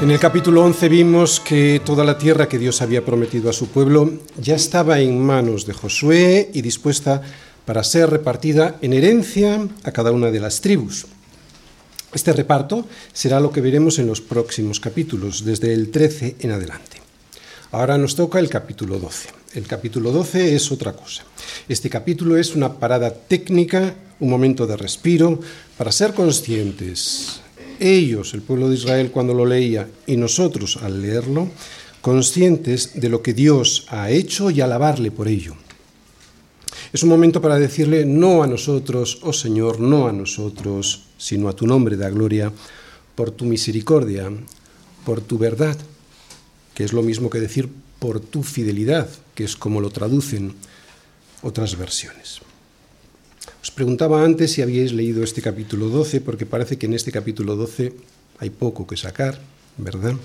En el capítulo 11 vimos que toda la tierra que Dios había prometido a su pueblo ya estaba en manos de Josué y dispuesta para ser repartida en herencia a cada una de las tribus. Este reparto será lo que veremos en los próximos capítulos, desde el 13 en adelante. Ahora nos toca el capítulo 12. El capítulo 12 es otra cosa. Este capítulo es una parada técnica, un momento de respiro, para ser conscientes ellos, el pueblo de Israel, cuando lo leía, y nosotros al leerlo, conscientes de lo que Dios ha hecho y alabarle por ello. Es un momento para decirle no a nosotros, oh Señor, no a nosotros, sino a tu nombre da gloria, por tu misericordia, por tu verdad, que es lo mismo que decir por tu fidelidad, que es como lo traducen otras versiones. Os preguntaba antes si habíais leído este capítulo 12, porque parece que en este capítulo 12 hay poco que sacar, ¿verdad?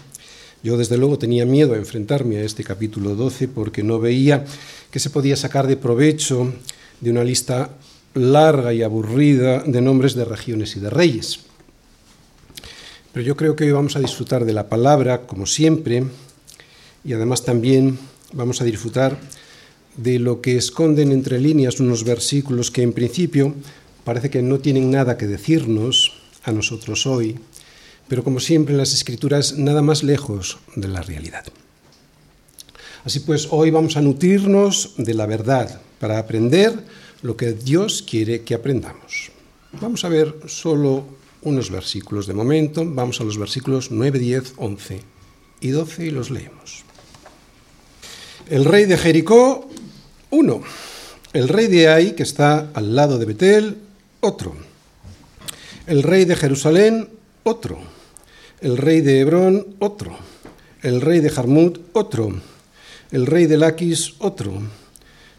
Yo desde luego tenía miedo a enfrentarme a este capítulo 12 porque no veía que se podía sacar de provecho de una lista larga y aburrida de nombres de regiones y de reyes. Pero yo creo que hoy vamos a disfrutar de la palabra, como siempre, y además también vamos a disfrutar de lo que esconden entre líneas unos versículos que en principio parece que no tienen nada que decirnos a nosotros hoy, pero como siempre en las escrituras nada más lejos de la realidad. Así pues, hoy vamos a nutrirnos de la verdad para aprender lo que Dios quiere que aprendamos. Vamos a ver solo unos versículos de momento, vamos a los versículos 9, 10, 11 y 12 y los leemos. El rey de Jericó uno, el rey de Ai, que está al lado de Betel, otro. El rey de Jerusalén, otro. El rey de Hebrón, otro. El rey de Jarmut, otro. El rey de Laquis, otro.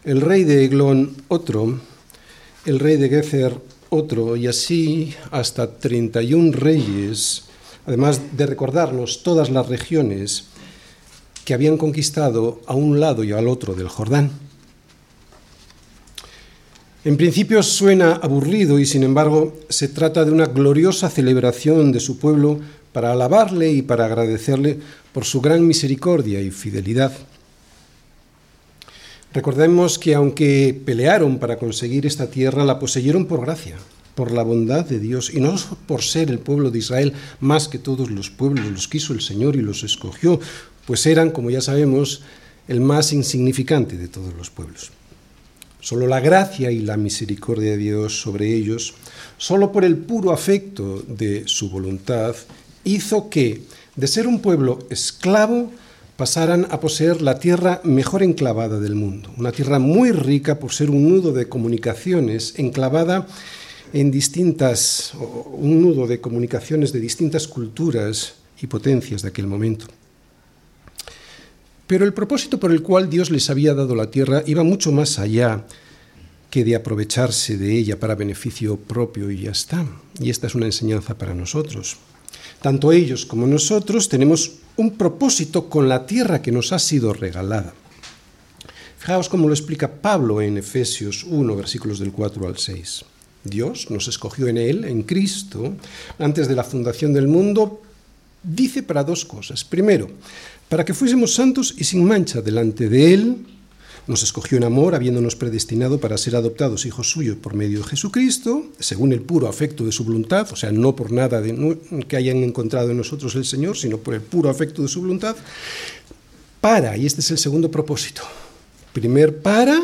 El rey de Eglón, otro. El rey de Gezer, otro. Y así hasta 31 reyes, además de recordarnos todas las regiones que habían conquistado a un lado y al otro del Jordán. En principio suena aburrido y sin embargo se trata de una gloriosa celebración de su pueblo para alabarle y para agradecerle por su gran misericordia y fidelidad. Recordemos que aunque pelearon para conseguir esta tierra, la poseyeron por gracia, por la bondad de Dios y no por ser el pueblo de Israel más que todos los pueblos, los quiso el Señor y los escogió, pues eran, como ya sabemos, el más insignificante de todos los pueblos. Solo la gracia y la misericordia de Dios sobre ellos, solo por el puro afecto de su voluntad, hizo que, de ser un pueblo esclavo, pasaran a poseer la tierra mejor enclavada del mundo, una tierra muy rica por ser un nudo de comunicaciones enclavada en distintas, un nudo de comunicaciones de distintas culturas y potencias de aquel momento. Pero el propósito por el cual Dios les había dado la tierra iba mucho más allá que de aprovecharse de ella para beneficio propio y ya está. Y esta es una enseñanza para nosotros. Tanto ellos como nosotros tenemos un propósito con la tierra que nos ha sido regalada. Fijaos cómo lo explica Pablo en Efesios 1, versículos del 4 al 6. Dios nos escogió en Él, en Cristo, antes de la fundación del mundo, dice para dos cosas. Primero, para que fuésemos santos y sin mancha delante de Él. Nos escogió en amor, habiéndonos predestinado para ser adoptados hijos suyos por medio de Jesucristo, según el puro afecto de su voluntad, o sea, no por nada que hayan encontrado en nosotros el Señor, sino por el puro afecto de su voluntad, para, y este es el segundo propósito, primer para,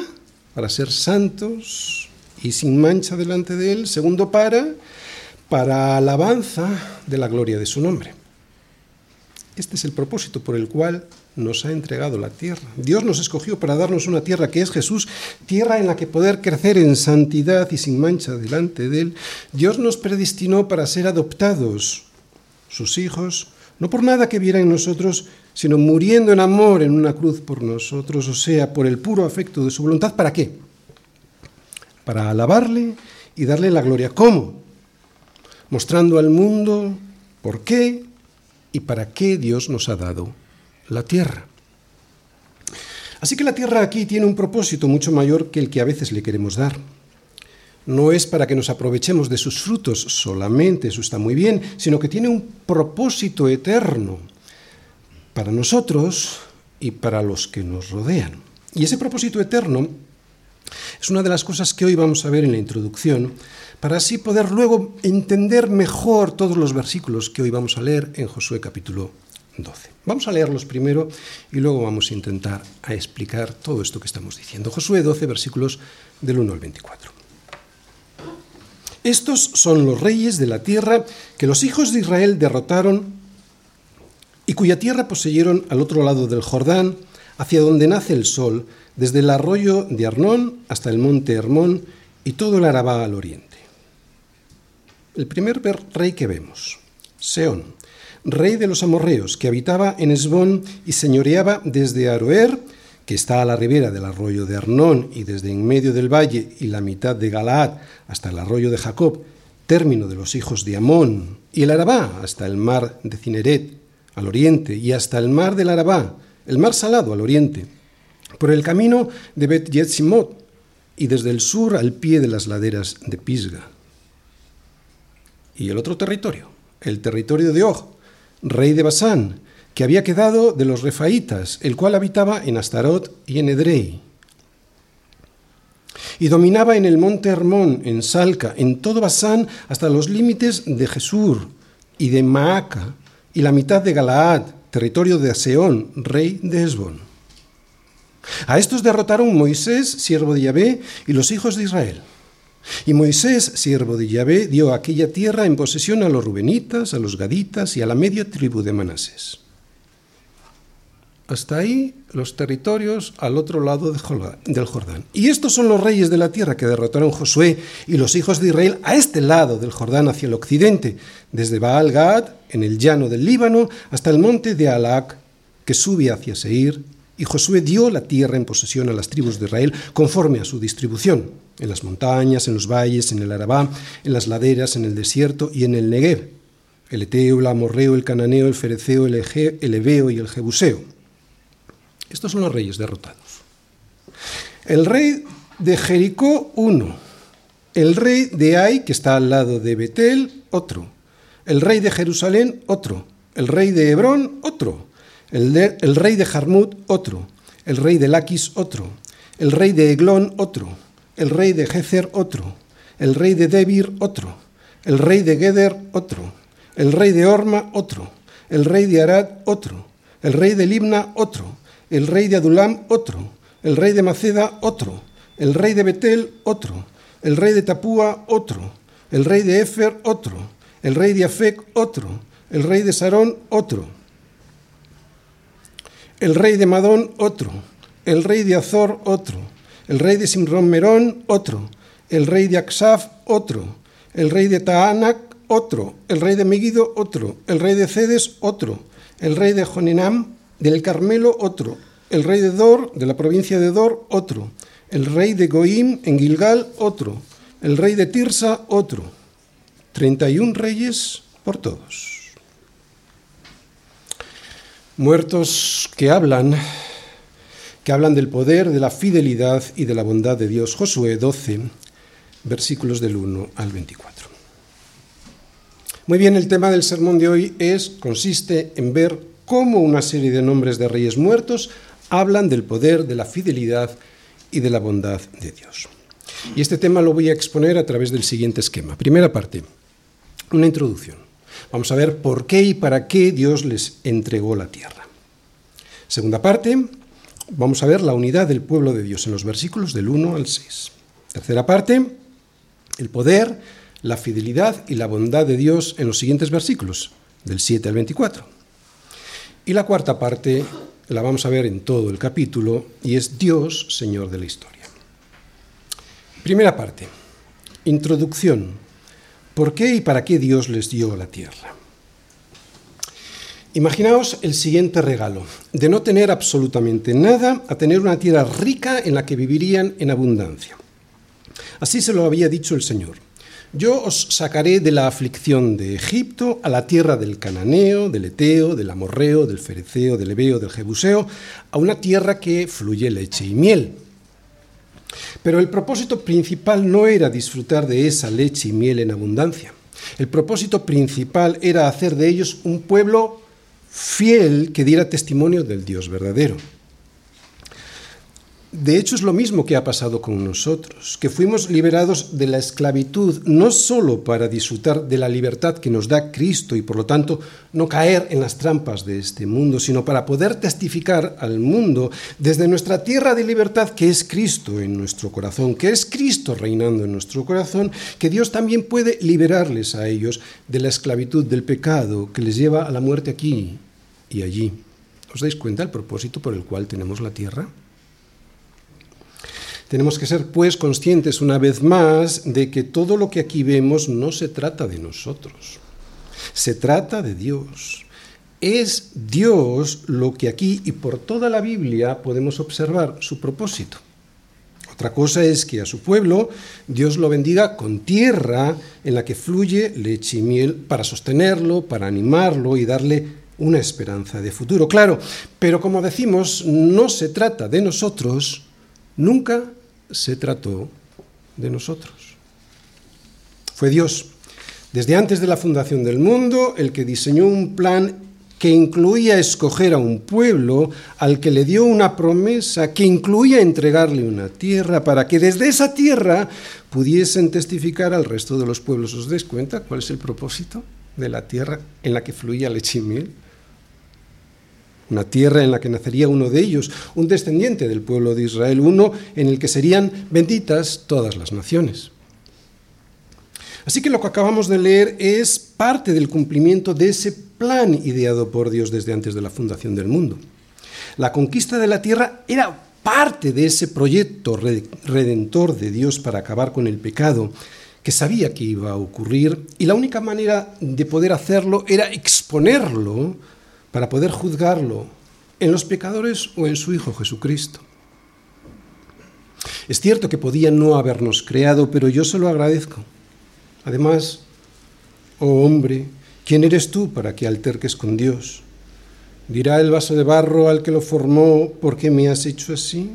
para ser santos y sin mancha delante de Él, segundo para, para alabanza de la gloria de su nombre. Este es el propósito por el cual nos ha entregado la tierra. Dios nos escogió para darnos una tierra que es Jesús, tierra en la que poder crecer en santidad y sin mancha delante de Él. Dios nos predestinó para ser adoptados, sus hijos, no por nada que viera en nosotros, sino muriendo en amor en una cruz por nosotros, o sea, por el puro afecto de su voluntad. ¿Para qué? Para alabarle y darle la gloria. ¿Cómo? Mostrando al mundo por qué y para qué Dios nos ha dado la tierra. Así que la tierra aquí tiene un propósito mucho mayor que el que a veces le queremos dar. No es para que nos aprovechemos de sus frutos solamente, eso está muy bien, sino que tiene un propósito eterno. para nosotros y para los que nos rodean. Y ese propósito eterno es una de las cosas que hoy vamos a ver en la introducción, para así poder luego entender mejor todos los versículos que hoy vamos a leer en Josué capítulo 12. Vamos a leerlos primero y luego vamos a intentar a explicar todo esto que estamos diciendo. Josué 12, versículos del 1 al 24. Estos son los reyes de la tierra que los hijos de Israel derrotaron y cuya tierra poseyeron al otro lado del Jordán, hacia donde nace el sol, desde el arroyo de Arnón hasta el monte Hermón y todo el Arabá al oriente. El primer rey que vemos, Seón, rey de los amorreos, que habitaba en Esbón y señoreaba desde Aroer, que está a la ribera del arroyo de Arnón y desde en medio del valle y la mitad de Galaad hasta el arroyo de Jacob, término de los hijos de Amón, y el Arabá hasta el mar de Cineret, al oriente, y hasta el mar del Arabá, el mar salado al oriente por el camino de Bet Yetzimot y desde el sur al pie de las laderas de Pisga. Y el otro territorio, el territorio de Og, rey de Basán, que había quedado de los refaítas, el cual habitaba en Astarot y en Edrei. Y dominaba en el monte Hermón, en Salca, en todo Basán, hasta los límites de Jesur y de Maaca, y la mitad de Galaad, territorio de Aseón, rey de Esbón. A estos derrotaron Moisés, siervo de Yahvé, y los hijos de Israel. Y Moisés, siervo de Yahvé, dio aquella tierra en posesión a los rubenitas, a los gaditas y a la media tribu de Manases. Hasta ahí los territorios al otro lado del Jordán. Y estos son los reyes de la tierra que derrotaron Josué y los hijos de Israel a este lado del Jordán hacia el occidente, desde Baal Gad, en el llano del Líbano, hasta el monte de Alac, que sube hacia Seir, y Josué dio la tierra en posesión a las tribus de Israel conforme a su distribución, en las montañas, en los valles, en el Arabá, en las laderas, en el desierto y en el Negev, el Eteo, el Amorreo, el Cananeo, el Fereceo, el, Ege, el Ebeo y el Jebuseo. Estos son los reyes derrotados. El rey de Jericó, uno. El rey de Ai, que está al lado de Betel, otro. El rey de Jerusalén, otro. El rey de Hebrón, otro el, rey de Jarmut, otro, el rey de Laquis, otro, el rey de Eglón, otro, el rey de Jezer, otro, el rey de Debir, otro, el rey de Geder, otro, el rey de Orma, otro, el rey de Arad, otro, el rey de Libna, otro, el rey de Adulam, otro, el rey de Maceda, otro, el rey de Betel, otro, el rey de Tapúa, otro, el rey de Efer, otro, el rey de Afec, otro, el rey de Sarón, otro, el rey de Madón, otro, el rey de Azor, otro, el rey de Simrón Merón, otro, el rey de Aksaf, otro, el rey de Taanac, otro, el rey de Megido, otro, el rey de Cedes, otro, el rey de Joninam, del Carmelo, otro, el rey de Dor, de la provincia de Dor, otro, el rey de Goim, en Gilgal, otro, el rey de Tirsa, otro. Treinta y un reyes por todos. Muertos que hablan, que hablan del poder, de la fidelidad y de la bondad de Dios. Josué 12, versículos del 1 al 24. Muy bien, el tema del sermón de hoy es, consiste en ver cómo una serie de nombres de reyes muertos hablan del poder, de la fidelidad y de la bondad de Dios. Y este tema lo voy a exponer a través del siguiente esquema. Primera parte, una introducción. Vamos a ver por qué y para qué Dios les entregó la tierra. Segunda parte, vamos a ver la unidad del pueblo de Dios en los versículos del 1 al 6. Tercera parte, el poder, la fidelidad y la bondad de Dios en los siguientes versículos, del 7 al 24. Y la cuarta parte la vamos a ver en todo el capítulo y es Dios, Señor de la historia. Primera parte, introducción ¿Por qué y para qué Dios les dio la tierra? Imaginaos el siguiente regalo, de no tener absolutamente nada a tener una tierra rica en la que vivirían en abundancia. Así se lo había dicho el Señor. Yo os sacaré de la aflicción de Egipto a la tierra del Cananeo, del Eteo, del Amorreo, del Fereceo, del Ebeo, del Jebuseo, a una tierra que fluye leche y miel pero el propósito principal no era disfrutar de esa leche y miel en abundancia. El propósito principal era hacer de ellos un pueblo fiel que diera testimonio del Dios verdadero. De hecho, es lo mismo que ha pasado con nosotros, que fuimos liberados de la esclavitud, no solo para disfrutar de la libertad que nos da Cristo y por lo tanto no caer en las trampas de este mundo, sino para poder testificar al mundo desde nuestra tierra de libertad que es Cristo en nuestro corazón, que es Cristo reinando en nuestro corazón, que Dios también puede liberarles a ellos de la esclavitud del pecado que les lleva a la muerte aquí y allí. ¿Os dais cuenta del propósito por el cual tenemos la tierra? Tenemos que ser, pues, conscientes una vez más de que todo lo que aquí vemos no se trata de nosotros, se trata de Dios. Es Dios lo que aquí y por toda la Biblia podemos observar su propósito. Otra cosa es que a su pueblo Dios lo bendiga con tierra en la que fluye leche y miel para sostenerlo, para animarlo y darle una esperanza de futuro. Claro, pero como decimos, no se trata de nosotros, nunca se trató de nosotros. Fue Dios, desde antes de la fundación del mundo, el que diseñó un plan que incluía escoger a un pueblo al que le dio una promesa, que incluía entregarle una tierra para que desde esa tierra pudiesen testificar al resto de los pueblos. ¿Os dais cuenta cuál es el propósito de la tierra en la que fluía leche y? Una tierra en la que nacería uno de ellos, un descendiente del pueblo de Israel, uno en el que serían benditas todas las naciones. Así que lo que acabamos de leer es parte del cumplimiento de ese plan ideado por Dios desde antes de la fundación del mundo. La conquista de la tierra era parte de ese proyecto redentor de Dios para acabar con el pecado que sabía que iba a ocurrir y la única manera de poder hacerlo era exponerlo para poder juzgarlo en los pecadores o en su Hijo Jesucristo. Es cierto que podía no habernos creado, pero yo se lo agradezco. Además, oh hombre, ¿quién eres tú para que alterques con Dios? ¿Dirá el vaso de barro al que lo formó, ¿por qué me has hecho así?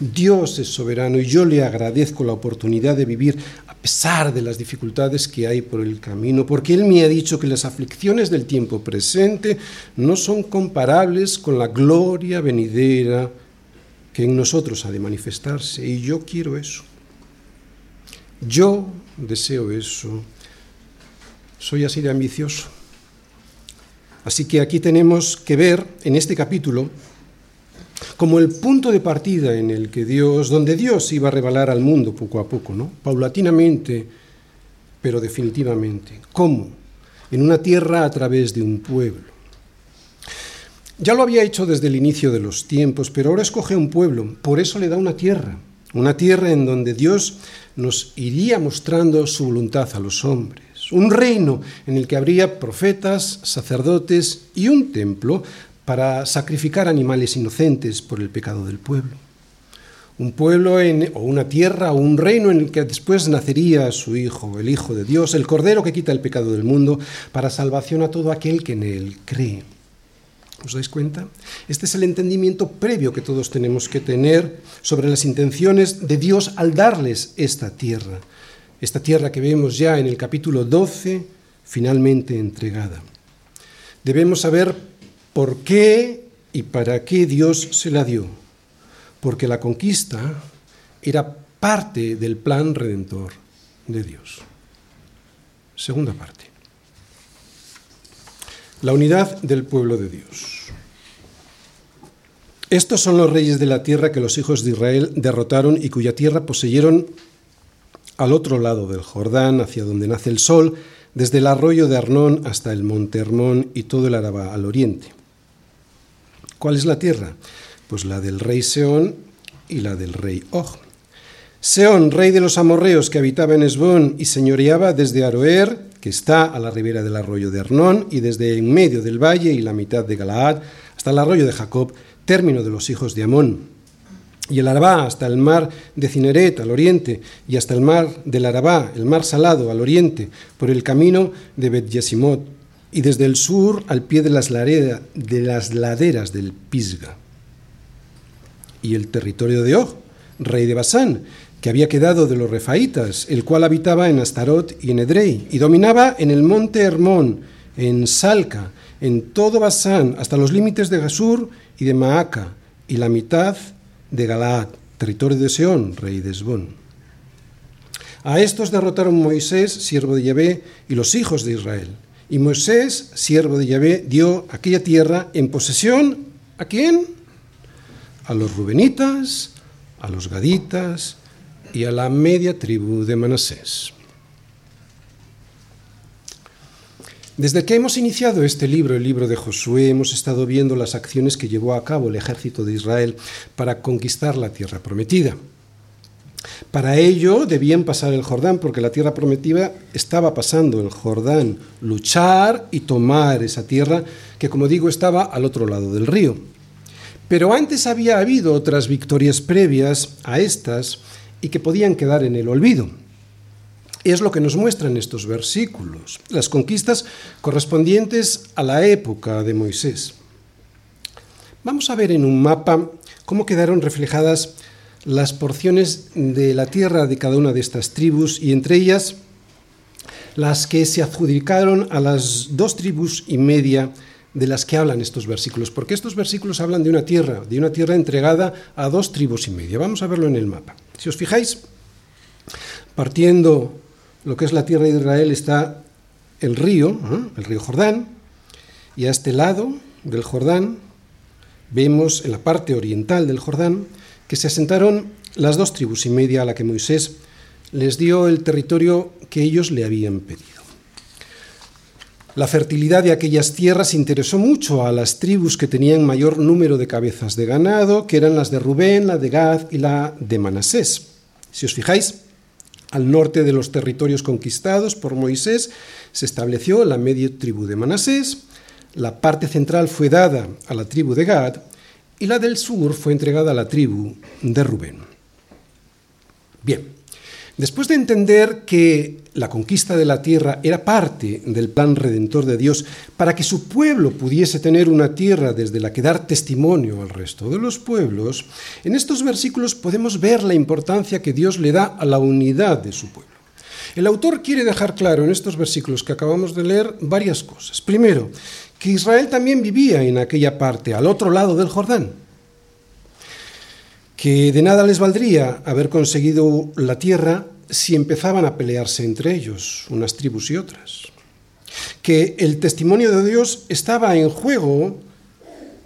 Dios es soberano y yo le agradezco la oportunidad de vivir pesar de las dificultades que hay por el camino, porque Él me ha dicho que las aflicciones del tiempo presente no son comparables con la gloria venidera que en nosotros ha de manifestarse. Y yo quiero eso. Yo deseo eso. Soy así de ambicioso. Así que aquí tenemos que ver en este capítulo como el punto de partida en el que Dios, donde Dios iba a revelar al mundo poco a poco, ¿no? Paulatinamente, pero definitivamente. ¿Cómo? En una tierra a través de un pueblo. Ya lo había hecho desde el inicio de los tiempos, pero ahora escoge un pueblo, por eso le da una tierra, una tierra en donde Dios nos iría mostrando su voluntad a los hombres, un reino en el que habría profetas, sacerdotes y un templo para sacrificar animales inocentes por el pecado del pueblo. Un pueblo en, o una tierra o un reino en el que después nacería su Hijo, el Hijo de Dios, el Cordero que quita el pecado del mundo, para salvación a todo aquel que en él cree. ¿Os dais cuenta? Este es el entendimiento previo que todos tenemos que tener sobre las intenciones de Dios al darles esta tierra. Esta tierra que vemos ya en el capítulo 12, finalmente entregada. Debemos saber ¿Por qué y para qué Dios se la dio? Porque la conquista era parte del plan redentor de Dios. Segunda parte. La unidad del pueblo de Dios. Estos son los reyes de la tierra que los hijos de Israel derrotaron y cuya tierra poseyeron al otro lado del Jordán, hacia donde nace el sol, desde el arroyo de Arnón hasta el monte Hermón y todo el Araba al oriente. ¿Cuál es la tierra? Pues la del rey Seón y la del rey Og. Seón, rey de los amorreos que habitaba en Esbón y señoreaba desde Aroer, que está a la ribera del arroyo de Arnón, y desde en medio del valle y la mitad de Galaad, hasta el arroyo de Jacob, término de los hijos de Amón. Y el Arabá hasta el mar de Cineret al oriente, y hasta el mar del Arabá, el mar salado al oriente, por el camino de Bet Yesimot, y desde el sur al pie de las, de las laderas del Pisga. Y el territorio de Og, rey de Basán, que había quedado de los refaítas, el cual habitaba en Astarot y en Edrei, y dominaba en el monte Hermón, en Salca, en todo Basán, hasta los límites de Gasur y de Maaca, y la mitad de Galaad, territorio de Seón, rey de Esbón. A estos derrotaron Moisés, siervo de Yahvé, y los hijos de Israel. Y Moisés, siervo de Yahvé, dio aquella tierra en posesión ¿a quién? A los rubenitas, a los gaditas y a la media tribu de Manasés. Desde que hemos iniciado este libro, el libro de Josué, hemos estado viendo las acciones que llevó a cabo el ejército de Israel para conquistar la tierra prometida. Para ello debían pasar el Jordán, porque la tierra prometida estaba pasando el Jordán, luchar y tomar esa tierra que, como digo, estaba al otro lado del río. Pero antes había habido otras victorias previas a estas y que podían quedar en el olvido es lo que nos muestran estos versículos, las conquistas correspondientes a la época de Moisés. Vamos a ver en un mapa cómo quedaron reflejadas las porciones de la tierra de cada una de estas tribus y entre ellas las que se adjudicaron a las dos tribus y media de las que hablan estos versículos, porque estos versículos hablan de una tierra, de una tierra entregada a dos tribus y media. Vamos a verlo en el mapa. Si os fijáis, partiendo lo que es la tierra de Israel está el río, el río Jordán, y a este lado del Jordán vemos en la parte oriental del Jordán que se asentaron las dos tribus y media a la que Moisés les dio el territorio que ellos le habían pedido. La fertilidad de aquellas tierras interesó mucho a las tribus que tenían mayor número de cabezas de ganado, que eran las de Rubén, la de Gad y la de Manasés. Si os fijáis, al norte de los territorios conquistados por Moisés se estableció la media tribu de Manasés, la parte central fue dada a la tribu de Gad y la del sur fue entregada a la tribu de Rubén. Bien, Después de entender que la conquista de la tierra era parte del plan redentor de Dios para que su pueblo pudiese tener una tierra desde la que dar testimonio al resto de los pueblos, en estos versículos podemos ver la importancia que Dios le da a la unidad de su pueblo. El autor quiere dejar claro en estos versículos que acabamos de leer varias cosas. Primero, que Israel también vivía en aquella parte, al otro lado del Jordán, que de nada les valdría haber conseguido la tierra si empezaban a pelearse entre ellos, unas tribus y otras. Que el testimonio de Dios estaba en juego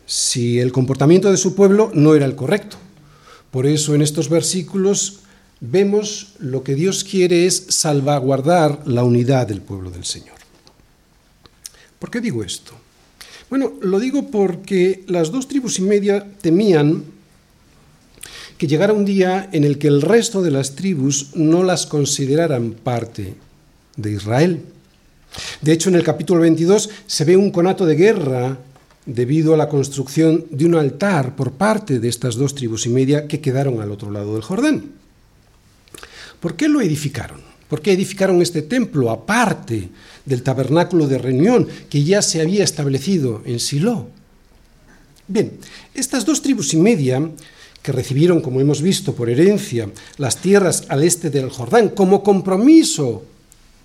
si el comportamiento de su pueblo no era el correcto. Por eso en estos versículos vemos lo que Dios quiere es salvaguardar la unidad del pueblo del Señor. ¿Por qué digo esto? Bueno, lo digo porque las dos tribus y media temían que llegara un día en el que el resto de las tribus no las consideraran parte de Israel. De hecho, en el capítulo 22 se ve un conato de guerra debido a la construcción de un altar por parte de estas dos tribus y media que quedaron al otro lado del Jordán. ¿Por qué lo edificaron? ¿Por qué edificaron este templo aparte del tabernáculo de reunión que ya se había establecido en Silo? Bien, estas dos tribus y media que recibieron, como hemos visto, por herencia las tierras al este del Jordán, como compromiso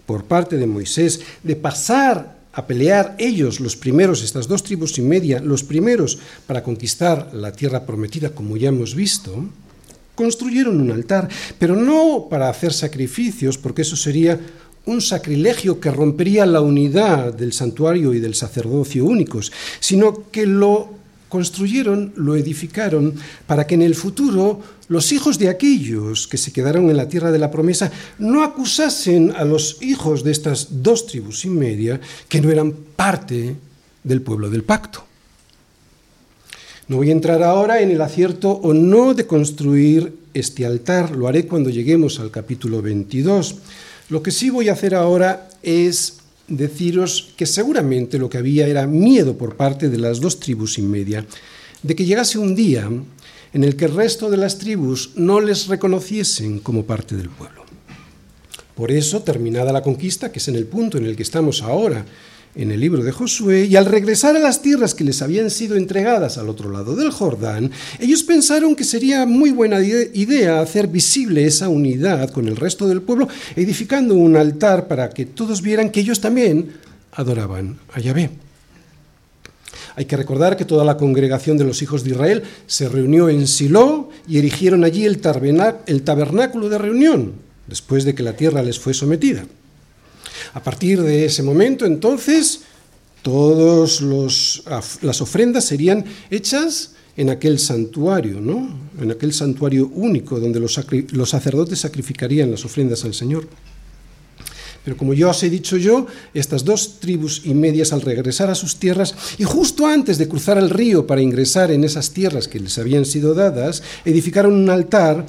por parte de Moisés de pasar a pelear ellos, los primeros, estas dos tribus y media, los primeros para conquistar la tierra prometida, como ya hemos visto, construyeron un altar, pero no para hacer sacrificios, porque eso sería un sacrilegio que rompería la unidad del santuario y del sacerdocio únicos, sino que lo construyeron, lo edificaron, para que en el futuro los hijos de aquellos que se quedaron en la tierra de la promesa no acusasen a los hijos de estas dos tribus y media que no eran parte del pueblo del pacto. No voy a entrar ahora en el acierto o no de construir este altar, lo haré cuando lleguemos al capítulo 22. Lo que sí voy a hacer ahora es deciros que seguramente lo que había era miedo por parte de las dos tribus y media de que llegase un día en el que el resto de las tribus no les reconociesen como parte del pueblo. Por eso, terminada la conquista, que es en el punto en el que estamos ahora, en el libro de Josué, y al regresar a las tierras que les habían sido entregadas al otro lado del Jordán, ellos pensaron que sería muy buena idea hacer visible esa unidad con el resto del pueblo, edificando un altar para que todos vieran que ellos también adoraban a Yahvé. Hay que recordar que toda la congregación de los hijos de Israel se reunió en Silo y erigieron allí el tabernáculo de reunión, después de que la tierra les fue sometida. A partir de ese momento, entonces, todas las ofrendas serían hechas en aquel santuario, ¿no? En aquel santuario único donde los, sacerdotes sacrificarían las ofrendas al Señor. Pero como ya os he dicho yo, estas dos tribus y medias al regresar a sus tierras y justo antes de cruzar el río para ingresar en esas tierras que les habían sido dadas, edificaron un altar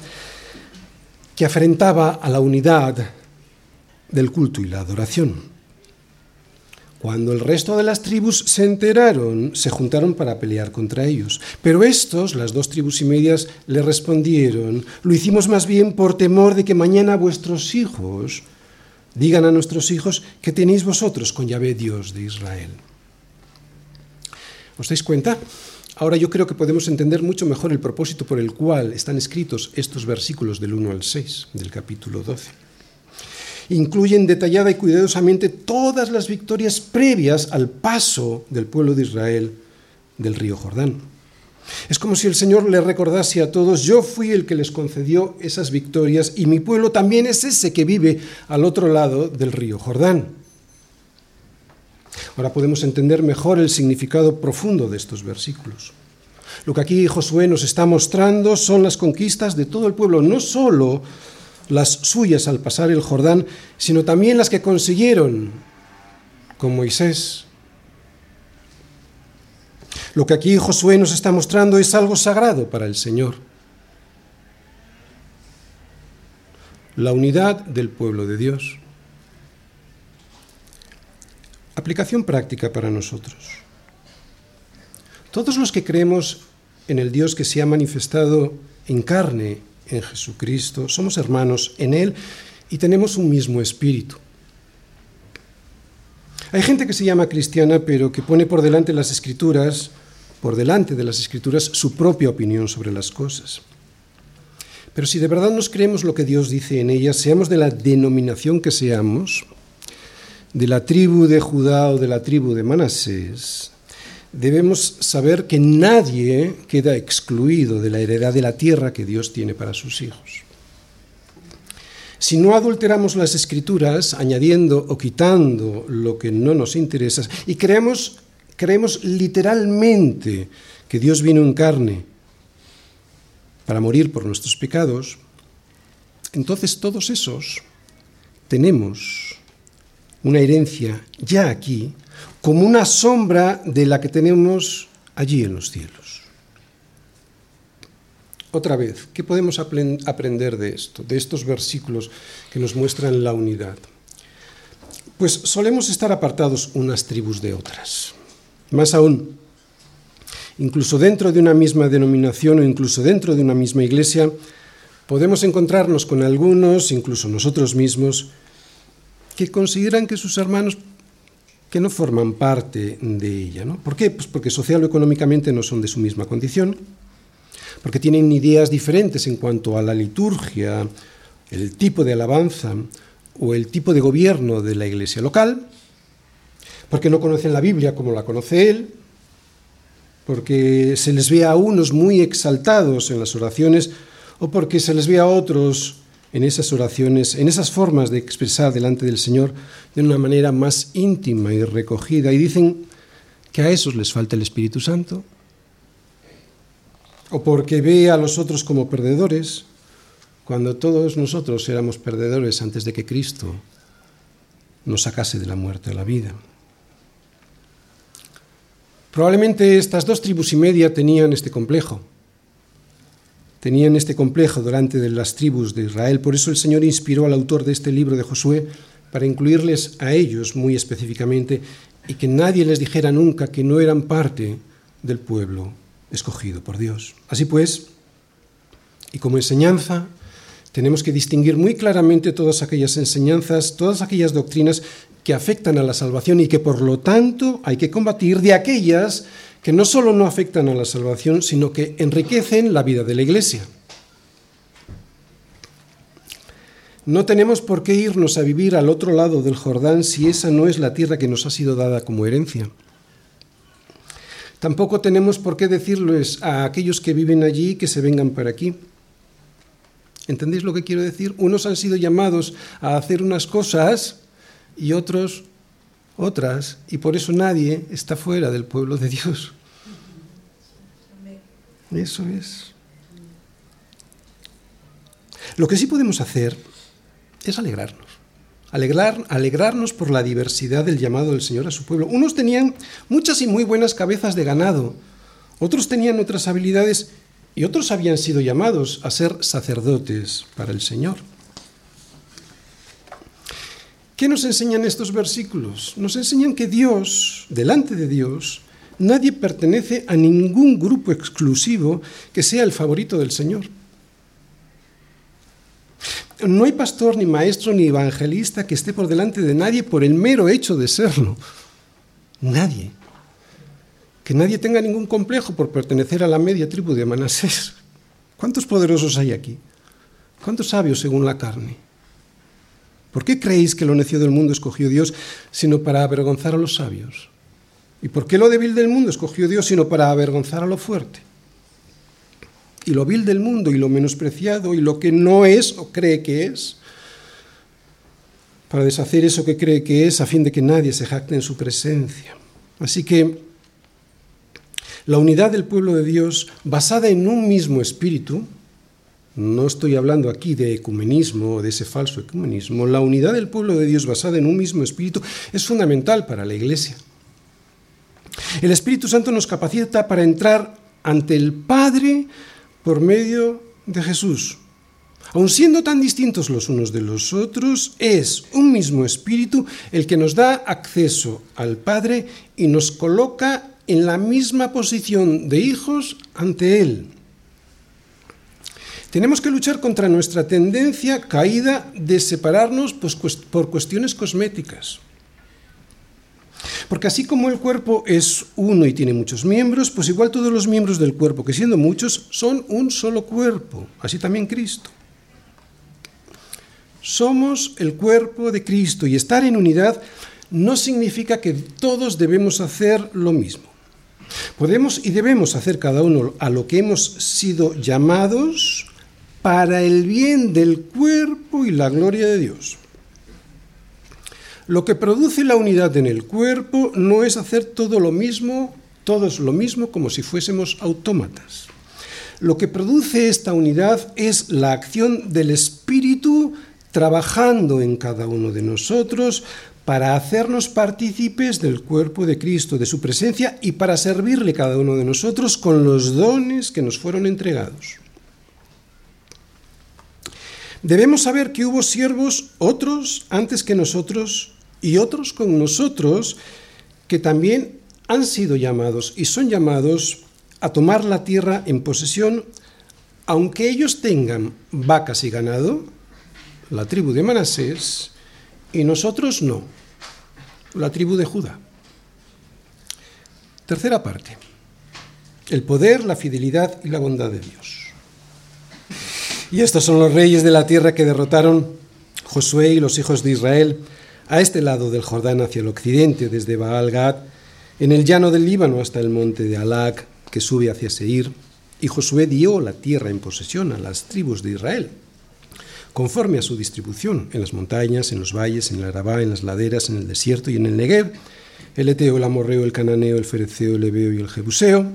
que afrentaba a la unidad del culto y la adoración. Cuando el resto de las tribus se enteraron, se juntaron para pelear contra ellos. Pero estos, las dos tribus y medias, le respondieron, lo hicimos más bien por temor de que mañana vuestros hijos digan a nuestros hijos que tenéis vosotros con Yahvé Dios de Israel. ¿Os dais cuenta? Ahora yo creo que podemos entender mucho mejor el propósito por el cual están escritos estos versículos del 1 al 6 del capítulo 12 incluyen detallada y cuidadosamente todas las victorias previas al paso del pueblo de Israel del río Jordán. Es como si el Señor le recordase a todos, yo fui el que les concedió esas victorias y mi pueblo también es ese que vive al otro lado del río Jordán. Ahora podemos entender mejor el significado profundo de estos versículos. Lo que aquí Josué nos está mostrando son las conquistas de todo el pueblo, no solo las suyas al pasar el Jordán, sino también las que consiguieron con Moisés. Lo que aquí Josué nos está mostrando es algo sagrado para el Señor. La unidad del pueblo de Dios. Aplicación práctica para nosotros. Todos los que creemos en el Dios que se ha manifestado en carne en Jesucristo, somos hermanos en Él y tenemos un mismo espíritu. Hay gente que se llama cristiana, pero que pone por delante las escrituras, por delante de las escrituras, su propia opinión sobre las cosas. Pero si de verdad nos creemos lo que Dios dice en ellas, seamos de la denominación que seamos, de la tribu de Judá o de la tribu de Manasés, debemos saber que nadie queda excluido de la heredad de la tierra que Dios tiene para sus hijos. Si no adulteramos las escrituras, añadiendo o quitando lo que no nos interesa, y creemos, creemos literalmente que Dios vino en carne para morir por nuestros pecados, entonces todos esos tenemos una herencia ya aquí como una sombra de la que tenemos allí en los cielos. Otra vez, ¿qué podemos aprender de esto, de estos versículos que nos muestran la unidad? Pues solemos estar apartados unas tribus de otras. Más aún, incluso dentro de una misma denominación o incluso dentro de una misma iglesia, podemos encontrarnos con algunos, incluso nosotros mismos, que consideran que sus hermanos que no forman parte de ella. ¿no? ¿Por qué? Pues porque social o económicamente no son de su misma condición, porque tienen ideas diferentes en cuanto a la liturgia, el tipo de alabanza o el tipo de gobierno de la iglesia local, porque no conocen la Biblia como la conoce él, porque se les ve a unos muy exaltados en las oraciones o porque se les ve a otros en esas oraciones, en esas formas de expresar delante del Señor de una manera más íntima y recogida. Y dicen que a esos les falta el Espíritu Santo, o porque ve a los otros como perdedores, cuando todos nosotros éramos perdedores antes de que Cristo nos sacase de la muerte a la vida. Probablemente estas dos tribus y media tenían este complejo tenían este complejo delante de las tribus de Israel. Por eso el Señor inspiró al autor de este libro de Josué para incluirles a ellos muy específicamente y que nadie les dijera nunca que no eran parte del pueblo escogido por Dios. Así pues, y como enseñanza, tenemos que distinguir muy claramente todas aquellas enseñanzas, todas aquellas doctrinas que afectan a la salvación y que por lo tanto hay que combatir de aquellas que no solo no afectan a la salvación, sino que enriquecen la vida de la Iglesia. No tenemos por qué irnos a vivir al otro lado del Jordán si esa no es la tierra que nos ha sido dada como herencia. Tampoco tenemos por qué decirles a aquellos que viven allí que se vengan para aquí. ¿Entendéis lo que quiero decir? Unos han sido llamados a hacer unas cosas y otros otras, y por eso nadie está fuera del pueblo de Dios. Eso es. Lo que sí podemos hacer es alegrarnos. Alegrar, alegrarnos por la diversidad del llamado del Señor a su pueblo. Unos tenían muchas y muy buenas cabezas de ganado, otros tenían otras habilidades y otros habían sido llamados a ser sacerdotes para el Señor. ¿Qué nos enseñan estos versículos? Nos enseñan que Dios, delante de Dios, nadie pertenece a ningún grupo exclusivo que sea el favorito del Señor. No hay pastor, ni maestro, ni evangelista que esté por delante de nadie por el mero hecho de serlo. Nadie. Que nadie tenga ningún complejo por pertenecer a la media tribu de Manasés. ¿Cuántos poderosos hay aquí? ¿Cuántos sabios según la carne? ¿Por qué creéis que lo necio del mundo escogió Dios sino para avergonzar a los sabios? ¿Y por qué lo débil del mundo escogió Dios sino para avergonzar a lo fuerte? y lo vil del mundo y lo menospreciado y lo que no es o cree que es, para deshacer eso que cree que es a fin de que nadie se jacte en su presencia. Así que la unidad del pueblo de Dios, basada en un mismo espíritu, no estoy hablando aquí de ecumenismo o de ese falso ecumenismo, la unidad del pueblo de Dios basada en un mismo espíritu es fundamental para la Iglesia. El Espíritu Santo nos capacita para entrar ante el Padre por medio de Jesús. Aun siendo tan distintos los unos de los otros, es un mismo espíritu el que nos da acceso al Padre y nos coloca en la misma posición de hijos ante Él. Tenemos que luchar contra nuestra tendencia caída de separarnos pues, por cuestiones cosméticas. Porque así como el cuerpo es uno y tiene muchos miembros, pues igual todos los miembros del cuerpo, que siendo muchos, son un solo cuerpo. Así también Cristo. Somos el cuerpo de Cristo y estar en unidad no significa que todos debemos hacer lo mismo. Podemos y debemos hacer cada uno a lo que hemos sido llamados para el bien del cuerpo y la gloria de Dios. Lo que produce la unidad en el cuerpo no es hacer todo lo mismo, todos lo mismo como si fuésemos autómatas. Lo que produce esta unidad es la acción del Espíritu trabajando en cada uno de nosotros para hacernos partícipes del cuerpo de Cristo, de su presencia y para servirle cada uno de nosotros con los dones que nos fueron entregados. Debemos saber que hubo siervos, otros antes que nosotros, y otros con nosotros que también han sido llamados y son llamados a tomar la tierra en posesión, aunque ellos tengan vacas y ganado, la tribu de Manasés, y nosotros no, la tribu de Judá. Tercera parte, el poder, la fidelidad y la bondad de Dios. Y estos son los reyes de la tierra que derrotaron Josué y los hijos de Israel a este lado del Jordán hacia el occidente, desde Baal Gad, en el llano del Líbano hasta el monte de Alac, que sube hacia Seir, y Josué dio la tierra en posesión a las tribus de Israel, conforme a su distribución, en las montañas, en los valles, en el Arabá, en las laderas, en el desierto y en el Negev, el Eteo, el Amorreo, el Cananeo, el Fereceo, el Ebeo y el Jebuseo.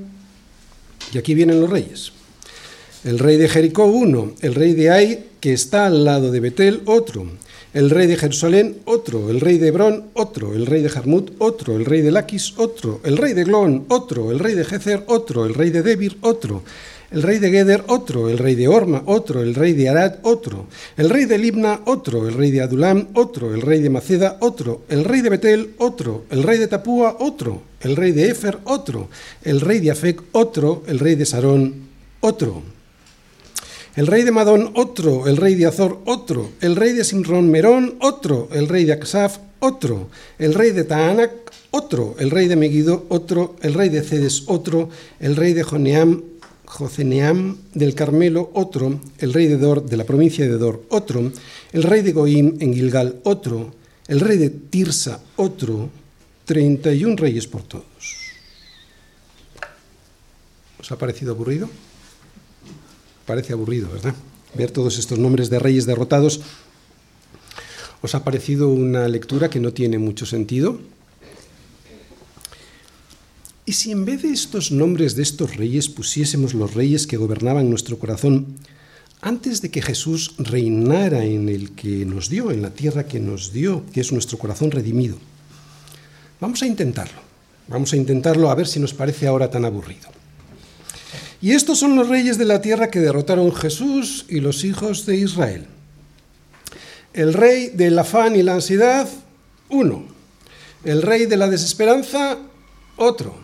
Y aquí vienen los reyes. El rey de Jericó, uno. El rey de Ai, que está al lado de Betel, otro el rey de Jerusalén, otro, el rey de Hebrón, otro, el rey de Jarmut, otro, el rey de Laquis, otro, el rey de Glón, otro, el rey de Jezer, otro, el rey de Debir, otro, el rey de Geder, otro, el rey de Orma, otro, el rey de Arad, otro, el rey de Libna, otro, el rey de Adulam, otro, el rey de Maceda, otro, el rey de Betel, otro, el rey de Tapúa, otro, el rey de Efer, otro, el rey de Afec, otro, el rey de Sarón, otro. El rey de Madón, otro. El rey de Azor, otro. El rey de Simrón Merón, otro. El rey de Aksaf, otro. El rey de Taanac, otro. El rey de Megido, otro. El rey de Cedes, otro. El rey de Joneam, Joceneam del Carmelo, otro. El rey de Dor, de la provincia de Dor, otro. El rey de Goim en Gilgal, otro. El rey de Tirsa, otro. Treinta y un reyes por todos. ¿Os ha parecido aburrido? Parece aburrido, ¿verdad? Ver todos estos nombres de reyes derrotados. ¿Os ha parecido una lectura que no tiene mucho sentido? ¿Y si en vez de estos nombres de estos reyes pusiésemos los reyes que gobernaban nuestro corazón antes de que Jesús reinara en el que nos dio, en la tierra que nos dio, que es nuestro corazón redimido? Vamos a intentarlo. Vamos a intentarlo a ver si nos parece ahora tan aburrido. Y estos son los reyes de la tierra que derrotaron Jesús y los hijos de Israel. El rey del afán y la ansiedad, uno. El rey de la desesperanza, otro.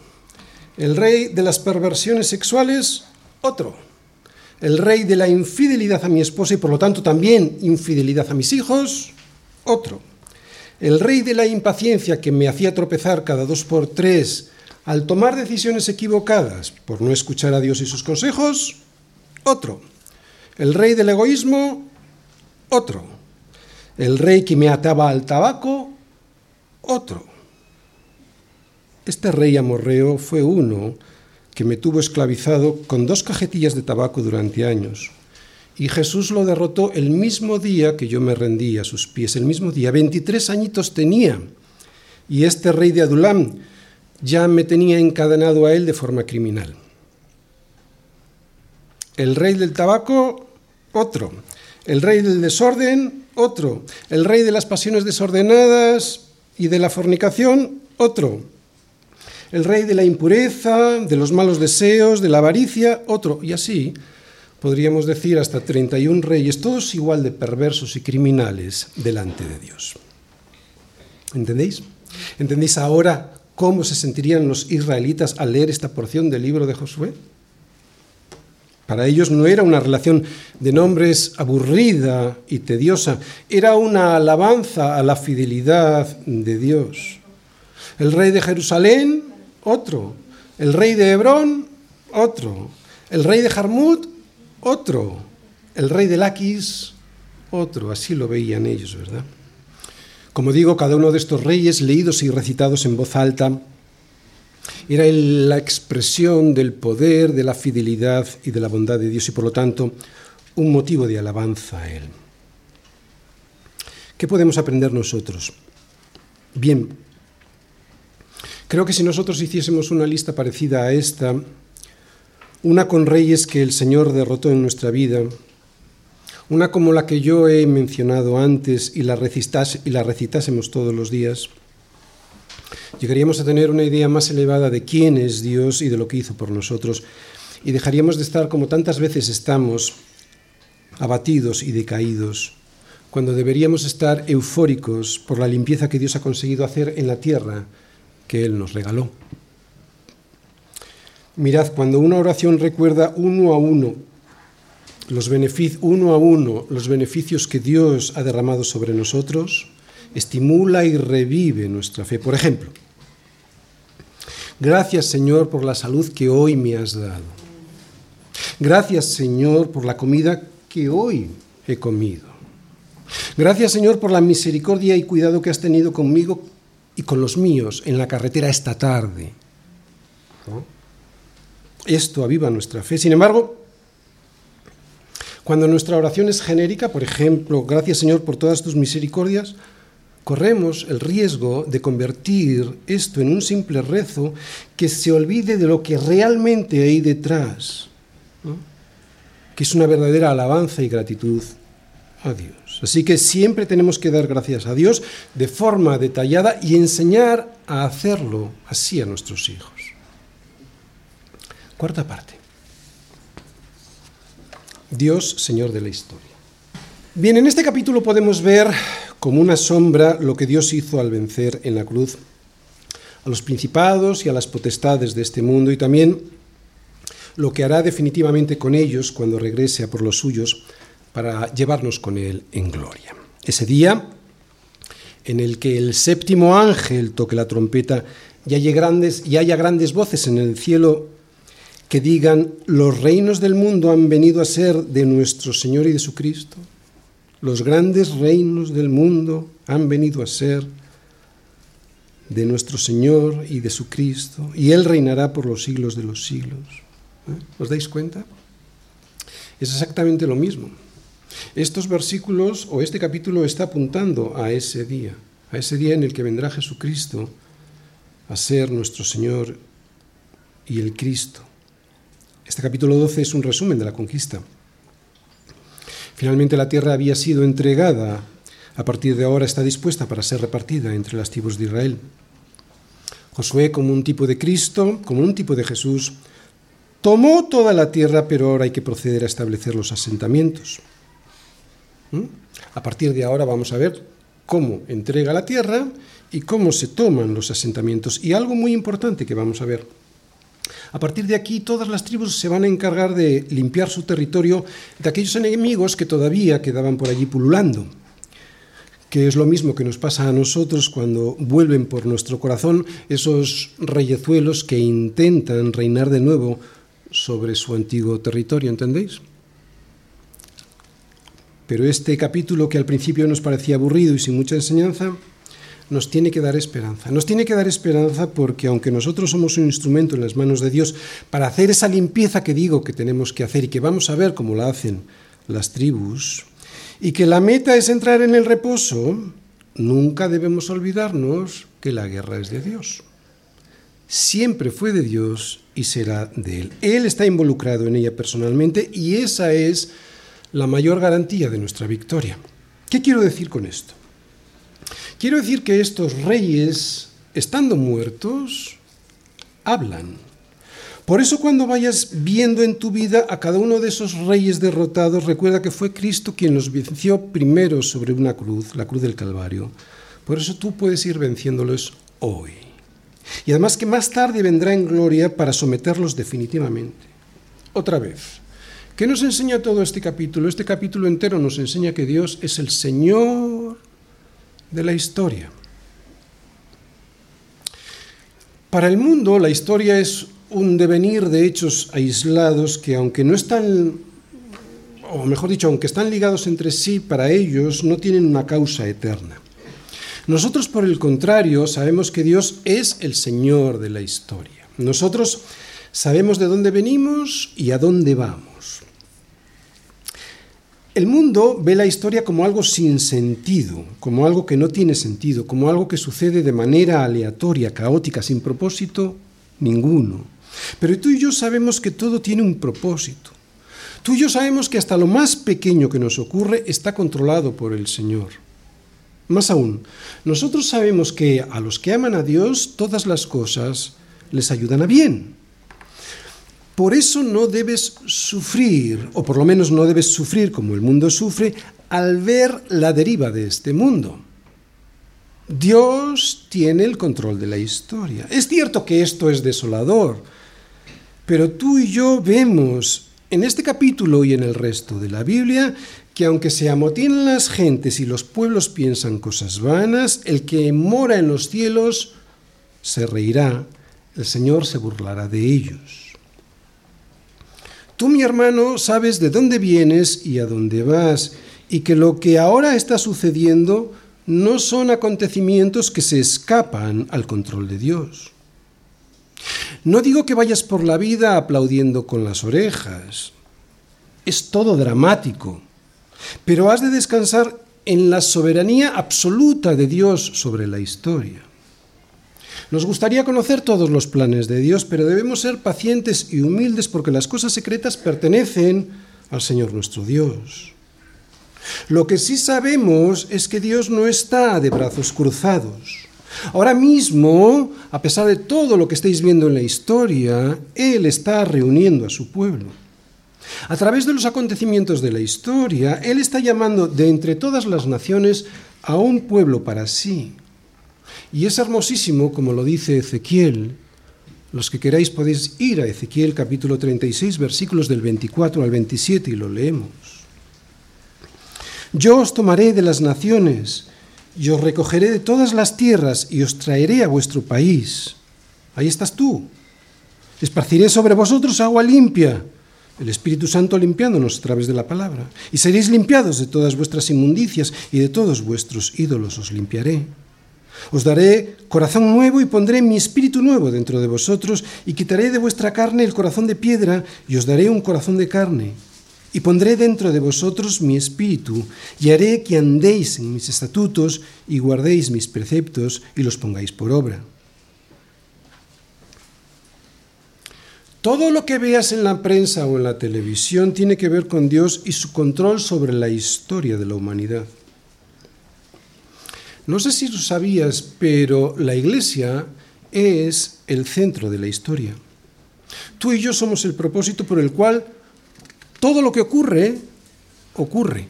El rey de las perversiones sexuales, otro. El rey de la infidelidad a mi esposa y por lo tanto también infidelidad a mis hijos, otro. El rey de la impaciencia que me hacía tropezar cada dos por tres al tomar decisiones equivocadas por no escuchar a Dios y sus consejos, otro. El rey del egoísmo, otro. El rey que me ataba al tabaco, otro. Este rey amorreo fue uno que me tuvo esclavizado con dos cajetillas de tabaco durante años. Y Jesús lo derrotó el mismo día que yo me rendí a sus pies, el mismo día. 23 añitos tenía. Y este rey de Adulam ya me tenía encadenado a él de forma criminal. El rey del tabaco, otro. El rey del desorden, otro. El rey de las pasiones desordenadas y de la fornicación, otro. El rey de la impureza, de los malos deseos, de la avaricia, otro. Y así podríamos decir hasta 31 reyes, todos igual de perversos y criminales delante de Dios. ¿Entendéis? ¿Entendéis ahora cómo se sentirían los israelitas al leer esta porción del libro de Josué? Para ellos no era una relación de nombres aburrida y tediosa, era una alabanza a la fidelidad de Dios. El rey de Jerusalén, otro. El rey de Hebrón, otro. El rey de Jarmut, otro. El rey de Laquis, otro. Así lo veían ellos, ¿verdad? Como digo, cada uno de estos reyes, leídos y recitados en voz alta, era la expresión del poder, de la fidelidad y de la bondad de Dios y por lo tanto un motivo de alabanza a Él. ¿Qué podemos aprender nosotros? Bien, creo que si nosotros hiciésemos una lista parecida a esta, una con reyes que el Señor derrotó en nuestra vida, una como la que yo he mencionado antes y la, y la recitásemos todos los días, llegaríamos a tener una idea más elevada de quién es Dios y de lo que hizo por nosotros, y dejaríamos de estar como tantas veces estamos, abatidos y decaídos, cuando deberíamos estar eufóricos por la limpieza que Dios ha conseguido hacer en la tierra que Él nos regaló. Mirad, cuando una oración recuerda uno a uno los uno a uno los beneficios que Dios ha derramado sobre nosotros, estimula y revive nuestra fe. Por ejemplo, gracias Señor por la salud que hoy me has dado. Gracias Señor por la comida que hoy he comido. Gracias Señor por la misericordia y cuidado que has tenido conmigo y con los míos en la carretera esta tarde. Esto aviva nuestra fe. Sin embargo, cuando nuestra oración es genérica, por ejemplo, gracias Señor por todas tus misericordias, corremos el riesgo de convertir esto en un simple rezo que se olvide de lo que realmente hay detrás, que es una verdadera alabanza y gratitud a Dios. Así que siempre tenemos que dar gracias a Dios de forma detallada y enseñar a hacerlo así a nuestros hijos. Cuarta parte. Dios, Señor de la historia. Bien, en este capítulo podemos ver como una sombra lo que Dios hizo al vencer en la cruz a los principados y a las potestades de este mundo y también lo que hará definitivamente con ellos cuando regrese a por los suyos para llevarnos con Él en gloria. Ese día en el que el séptimo ángel toque la trompeta y haya grandes, y haya grandes voces en el cielo que digan, los reinos del mundo han venido a ser de nuestro Señor y de su Cristo. Los grandes reinos del mundo han venido a ser de nuestro Señor y de su Cristo, y Él reinará por los siglos de los siglos. ¿Eh? ¿Os dais cuenta? Es exactamente lo mismo. Estos versículos o este capítulo está apuntando a ese día, a ese día en el que vendrá Jesucristo a ser nuestro Señor y el Cristo. Este capítulo 12 es un resumen de la conquista. Finalmente la tierra había sido entregada, a partir de ahora está dispuesta para ser repartida entre las tribus de Israel. Josué, como un tipo de Cristo, como un tipo de Jesús, tomó toda la tierra, pero ahora hay que proceder a establecer los asentamientos. ¿Mm? A partir de ahora vamos a ver cómo entrega la tierra y cómo se toman los asentamientos. Y algo muy importante que vamos a ver. A partir de aquí, todas las tribus se van a encargar de limpiar su territorio de aquellos enemigos que todavía quedaban por allí pululando, que es lo mismo que nos pasa a nosotros cuando vuelven por nuestro corazón esos reyezuelos que intentan reinar de nuevo sobre su antiguo territorio, ¿entendéis? Pero este capítulo que al principio nos parecía aburrido y sin mucha enseñanza, nos tiene que dar esperanza. Nos tiene que dar esperanza porque aunque nosotros somos un instrumento en las manos de Dios para hacer esa limpieza que digo que tenemos que hacer y que vamos a ver cómo la hacen las tribus, y que la meta es entrar en el reposo, nunca debemos olvidarnos que la guerra es de Dios. Siempre fue de Dios y será de Él. Él está involucrado en ella personalmente y esa es la mayor garantía de nuestra victoria. ¿Qué quiero decir con esto? Quiero decir que estos reyes, estando muertos, hablan. Por eso cuando vayas viendo en tu vida a cada uno de esos reyes derrotados, recuerda que fue Cristo quien los venció primero sobre una cruz, la cruz del Calvario. Por eso tú puedes ir venciéndolos hoy. Y además que más tarde vendrá en gloria para someterlos definitivamente. Otra vez. ¿Qué nos enseña todo este capítulo? Este capítulo entero nos enseña que Dios es el Señor de la historia. Para el mundo la historia es un devenir de hechos aislados que aunque no están, o mejor dicho, aunque están ligados entre sí, para ellos no tienen una causa eterna. Nosotros, por el contrario, sabemos que Dios es el Señor de la historia. Nosotros sabemos de dónde venimos y a dónde vamos. El mundo ve la historia como algo sin sentido, como algo que no tiene sentido, como algo que sucede de manera aleatoria, caótica, sin propósito ninguno. Pero tú y yo sabemos que todo tiene un propósito. Tú y yo sabemos que hasta lo más pequeño que nos ocurre está controlado por el Señor. Más aún, nosotros sabemos que a los que aman a Dios todas las cosas les ayudan a bien. Por eso no debes sufrir, o por lo menos no debes sufrir como el mundo sufre, al ver la deriva de este mundo. Dios tiene el control de la historia. Es cierto que esto es desolador, pero tú y yo vemos en este capítulo y en el resto de la Biblia que aunque se amotinen las gentes y los pueblos piensan cosas vanas, el que mora en los cielos se reirá, el Señor se burlará de ellos. Tú, mi hermano, sabes de dónde vienes y a dónde vas, y que lo que ahora está sucediendo no son acontecimientos que se escapan al control de Dios. No digo que vayas por la vida aplaudiendo con las orejas. Es todo dramático. Pero has de descansar en la soberanía absoluta de Dios sobre la historia. Nos gustaría conocer todos los planes de Dios, pero debemos ser pacientes y humildes porque las cosas secretas pertenecen al Señor nuestro Dios. Lo que sí sabemos es que Dios no está de brazos cruzados. Ahora mismo, a pesar de todo lo que estáis viendo en la historia, Él está reuniendo a su pueblo. A través de los acontecimientos de la historia, Él está llamando de entre todas las naciones a un pueblo para sí. Y es hermosísimo, como lo dice Ezequiel. Los que queráis podéis ir a Ezequiel capítulo 36, versículos del 24 al 27 y lo leemos. Yo os tomaré de las naciones y os recogeré de todas las tierras y os traeré a vuestro país. Ahí estás tú. Esparciré sobre vosotros agua limpia, el Espíritu Santo limpiándonos a través de la palabra. Y seréis limpiados de todas vuestras inmundicias y de todos vuestros ídolos os limpiaré. Os daré corazón nuevo y pondré mi espíritu nuevo dentro de vosotros y quitaré de vuestra carne el corazón de piedra y os daré un corazón de carne. Y pondré dentro de vosotros mi espíritu y haré que andéis en mis estatutos y guardéis mis preceptos y los pongáis por obra. Todo lo que veas en la prensa o en la televisión tiene que ver con Dios y su control sobre la historia de la humanidad. No sé si lo sabías, pero la Iglesia es el centro de la historia. Tú y yo somos el propósito por el cual todo lo que ocurre, ocurre.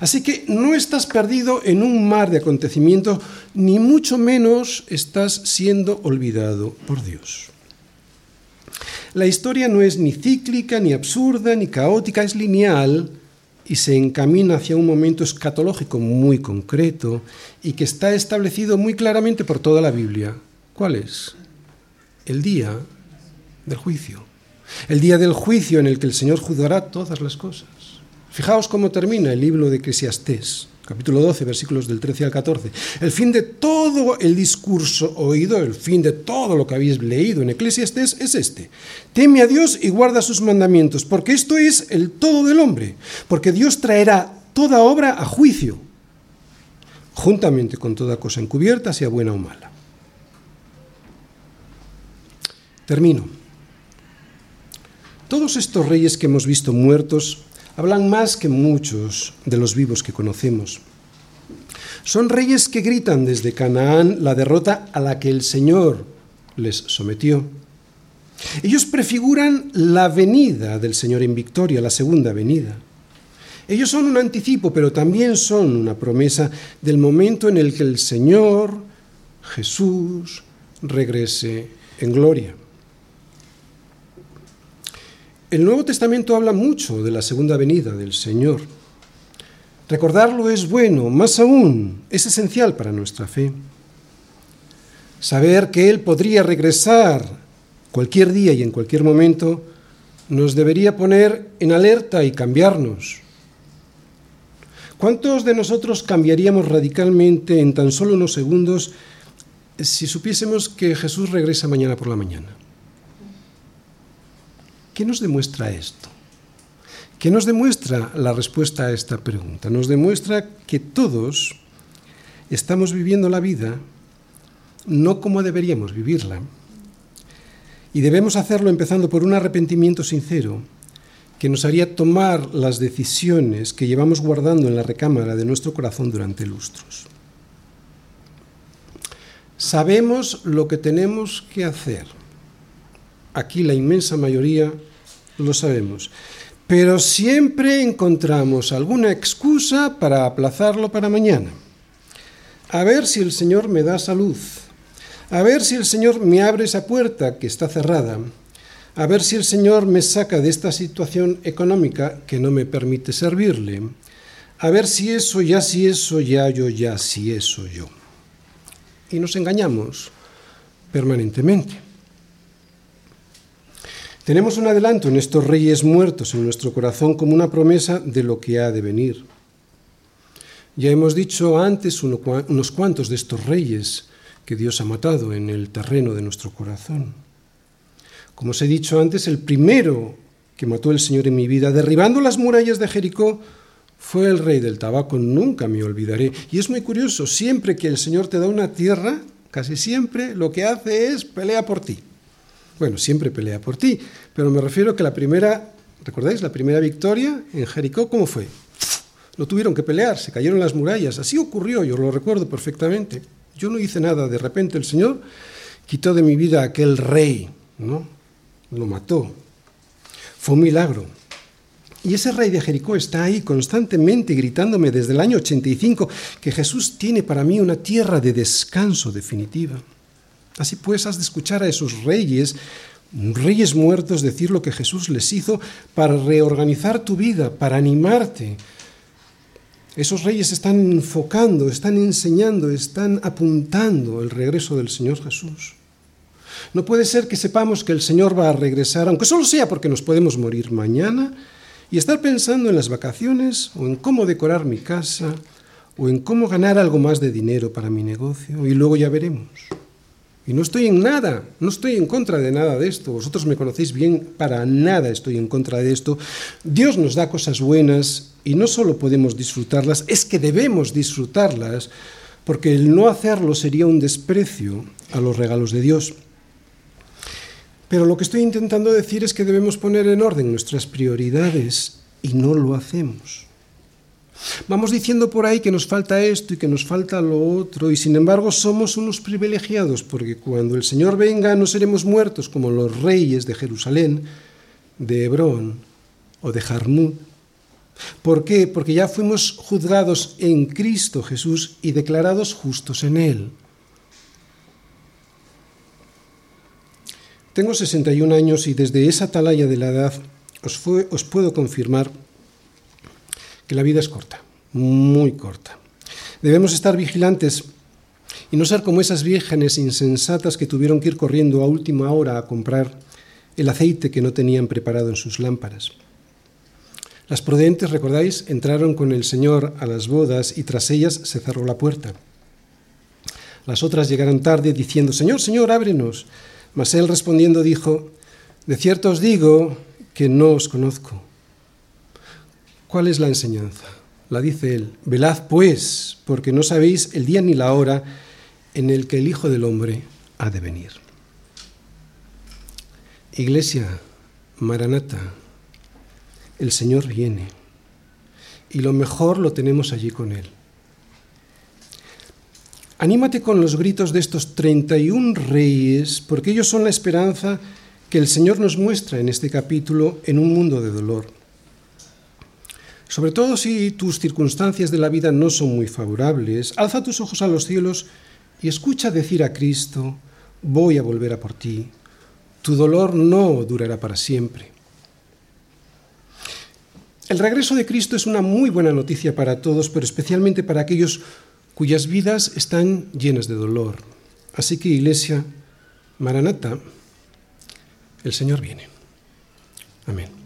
Así que no estás perdido en un mar de acontecimientos, ni mucho menos estás siendo olvidado por Dios. La historia no es ni cíclica, ni absurda, ni caótica, es lineal y se encamina hacia un momento escatológico muy concreto y que está establecido muy claramente por toda la Biblia. ¿Cuál es? El día del juicio. El día del juicio en el que el Señor juzgará todas las cosas. Fijaos cómo termina el libro de Eclesiastés capítulo 12, versículos del 13 al 14. El fin de todo el discurso oído, el fin de todo lo que habéis leído en Eclesiastés es este. Teme a Dios y guarda sus mandamientos, porque esto es el todo del hombre, porque Dios traerá toda obra a juicio, juntamente con toda cosa encubierta, sea buena o mala. Termino. Todos estos reyes que hemos visto muertos hablan más que muchos de los vivos que conocemos. Son reyes que gritan desde Canaán la derrota a la que el Señor les sometió. Ellos prefiguran la venida del Señor en victoria, la segunda venida. Ellos son un anticipo, pero también son una promesa del momento en el que el Señor Jesús regrese en gloria. El Nuevo Testamento habla mucho de la segunda venida del Señor. Recordarlo es bueno, más aún, es esencial para nuestra fe. Saber que Él podría regresar cualquier día y en cualquier momento nos debería poner en alerta y cambiarnos. ¿Cuántos de nosotros cambiaríamos radicalmente en tan solo unos segundos si supiésemos que Jesús regresa mañana por la mañana? ¿Qué nos demuestra esto? ¿Qué nos demuestra la respuesta a esta pregunta? Nos demuestra que todos estamos viviendo la vida no como deberíamos vivirla. Y debemos hacerlo empezando por un arrepentimiento sincero que nos haría tomar las decisiones que llevamos guardando en la recámara de nuestro corazón durante lustros. Sabemos lo que tenemos que hacer. Aquí la inmensa mayoría lo sabemos. Pero siempre encontramos alguna excusa para aplazarlo para mañana. A ver si el Señor me da salud. A ver si el Señor me abre esa puerta que está cerrada. A ver si el Señor me saca de esta situación económica que no me permite servirle. A ver si eso, ya si eso, ya yo, ya si eso, yo. Y nos engañamos permanentemente. Tenemos un adelanto en estos reyes muertos en nuestro corazón como una promesa de lo que ha de venir. Ya hemos dicho antes unos cuantos de estos reyes que Dios ha matado en el terreno de nuestro corazón. Como os he dicho antes, el primero que mató el Señor en mi vida, derribando las murallas de Jericó, fue el rey del tabaco, nunca me olvidaré. Y es muy curioso, siempre que el Señor te da una tierra, casi siempre lo que hace es pelea por ti. Bueno, siempre pelea por ti, pero me refiero a que la primera, ¿recordáis? La primera victoria en Jericó, ¿cómo fue? Lo tuvieron que pelear, se cayeron las murallas, así ocurrió, yo lo recuerdo perfectamente. Yo no hice nada, de repente el Señor quitó de mi vida a aquel rey, ¿no? Lo mató. Fue un milagro. Y ese rey de Jericó está ahí constantemente gritándome desde el año 85 que Jesús tiene para mí una tierra de descanso definitiva. Así pues, has de escuchar a esos reyes, reyes muertos, decir lo que Jesús les hizo para reorganizar tu vida, para animarte. Esos reyes están enfocando, están enseñando, están apuntando el regreso del Señor Jesús. No puede ser que sepamos que el Señor va a regresar, aunque solo sea porque nos podemos morir mañana, y estar pensando en las vacaciones o en cómo decorar mi casa o en cómo ganar algo más de dinero para mi negocio y luego ya veremos. Y no estoy en nada, no estoy en contra de nada de esto. Vosotros me conocéis bien, para nada estoy en contra de esto. Dios nos da cosas buenas y no solo podemos disfrutarlas, es que debemos disfrutarlas, porque el no hacerlo sería un desprecio a los regalos de Dios. Pero lo que estoy intentando decir es que debemos poner en orden nuestras prioridades y no lo hacemos. Vamos diciendo por ahí que nos falta esto y que nos falta lo otro, y sin embargo somos unos privilegiados, porque cuando el Señor venga no seremos muertos como los reyes de Jerusalén, de Hebrón o de Jarmut. ¿Por qué? Porque ya fuimos juzgados en Cristo Jesús y declarados justos en Él. Tengo 61 años y desde esa atalaya de la edad os, os puedo confirmar que la vida es corta, muy corta. Debemos estar vigilantes y no ser como esas vírgenes insensatas que tuvieron que ir corriendo a última hora a comprar el aceite que no tenían preparado en sus lámparas. Las prudentes, recordáis, entraron con el Señor a las bodas y tras ellas se cerró la puerta. Las otras llegaron tarde diciendo, Señor, Señor, ábrenos. Mas él respondiendo dijo, De cierto os digo que no os conozco. ¿Cuál es la enseñanza? La dice él, velad pues, porque no sabéis el día ni la hora en el que el Hijo del Hombre ha de venir. Iglesia, Maranata, el Señor viene y lo mejor lo tenemos allí con Él. Anímate con los gritos de estos 31 reyes, porque ellos son la esperanza que el Señor nos muestra en este capítulo en un mundo de dolor. Sobre todo si tus circunstancias de la vida no son muy favorables, alza tus ojos a los cielos y escucha decir a Cristo, voy a volver a por ti. Tu dolor no durará para siempre. El regreso de Cristo es una muy buena noticia para todos, pero especialmente para aquellos cuyas vidas están llenas de dolor. Así que, Iglesia, Maranata, el Señor viene. Amén.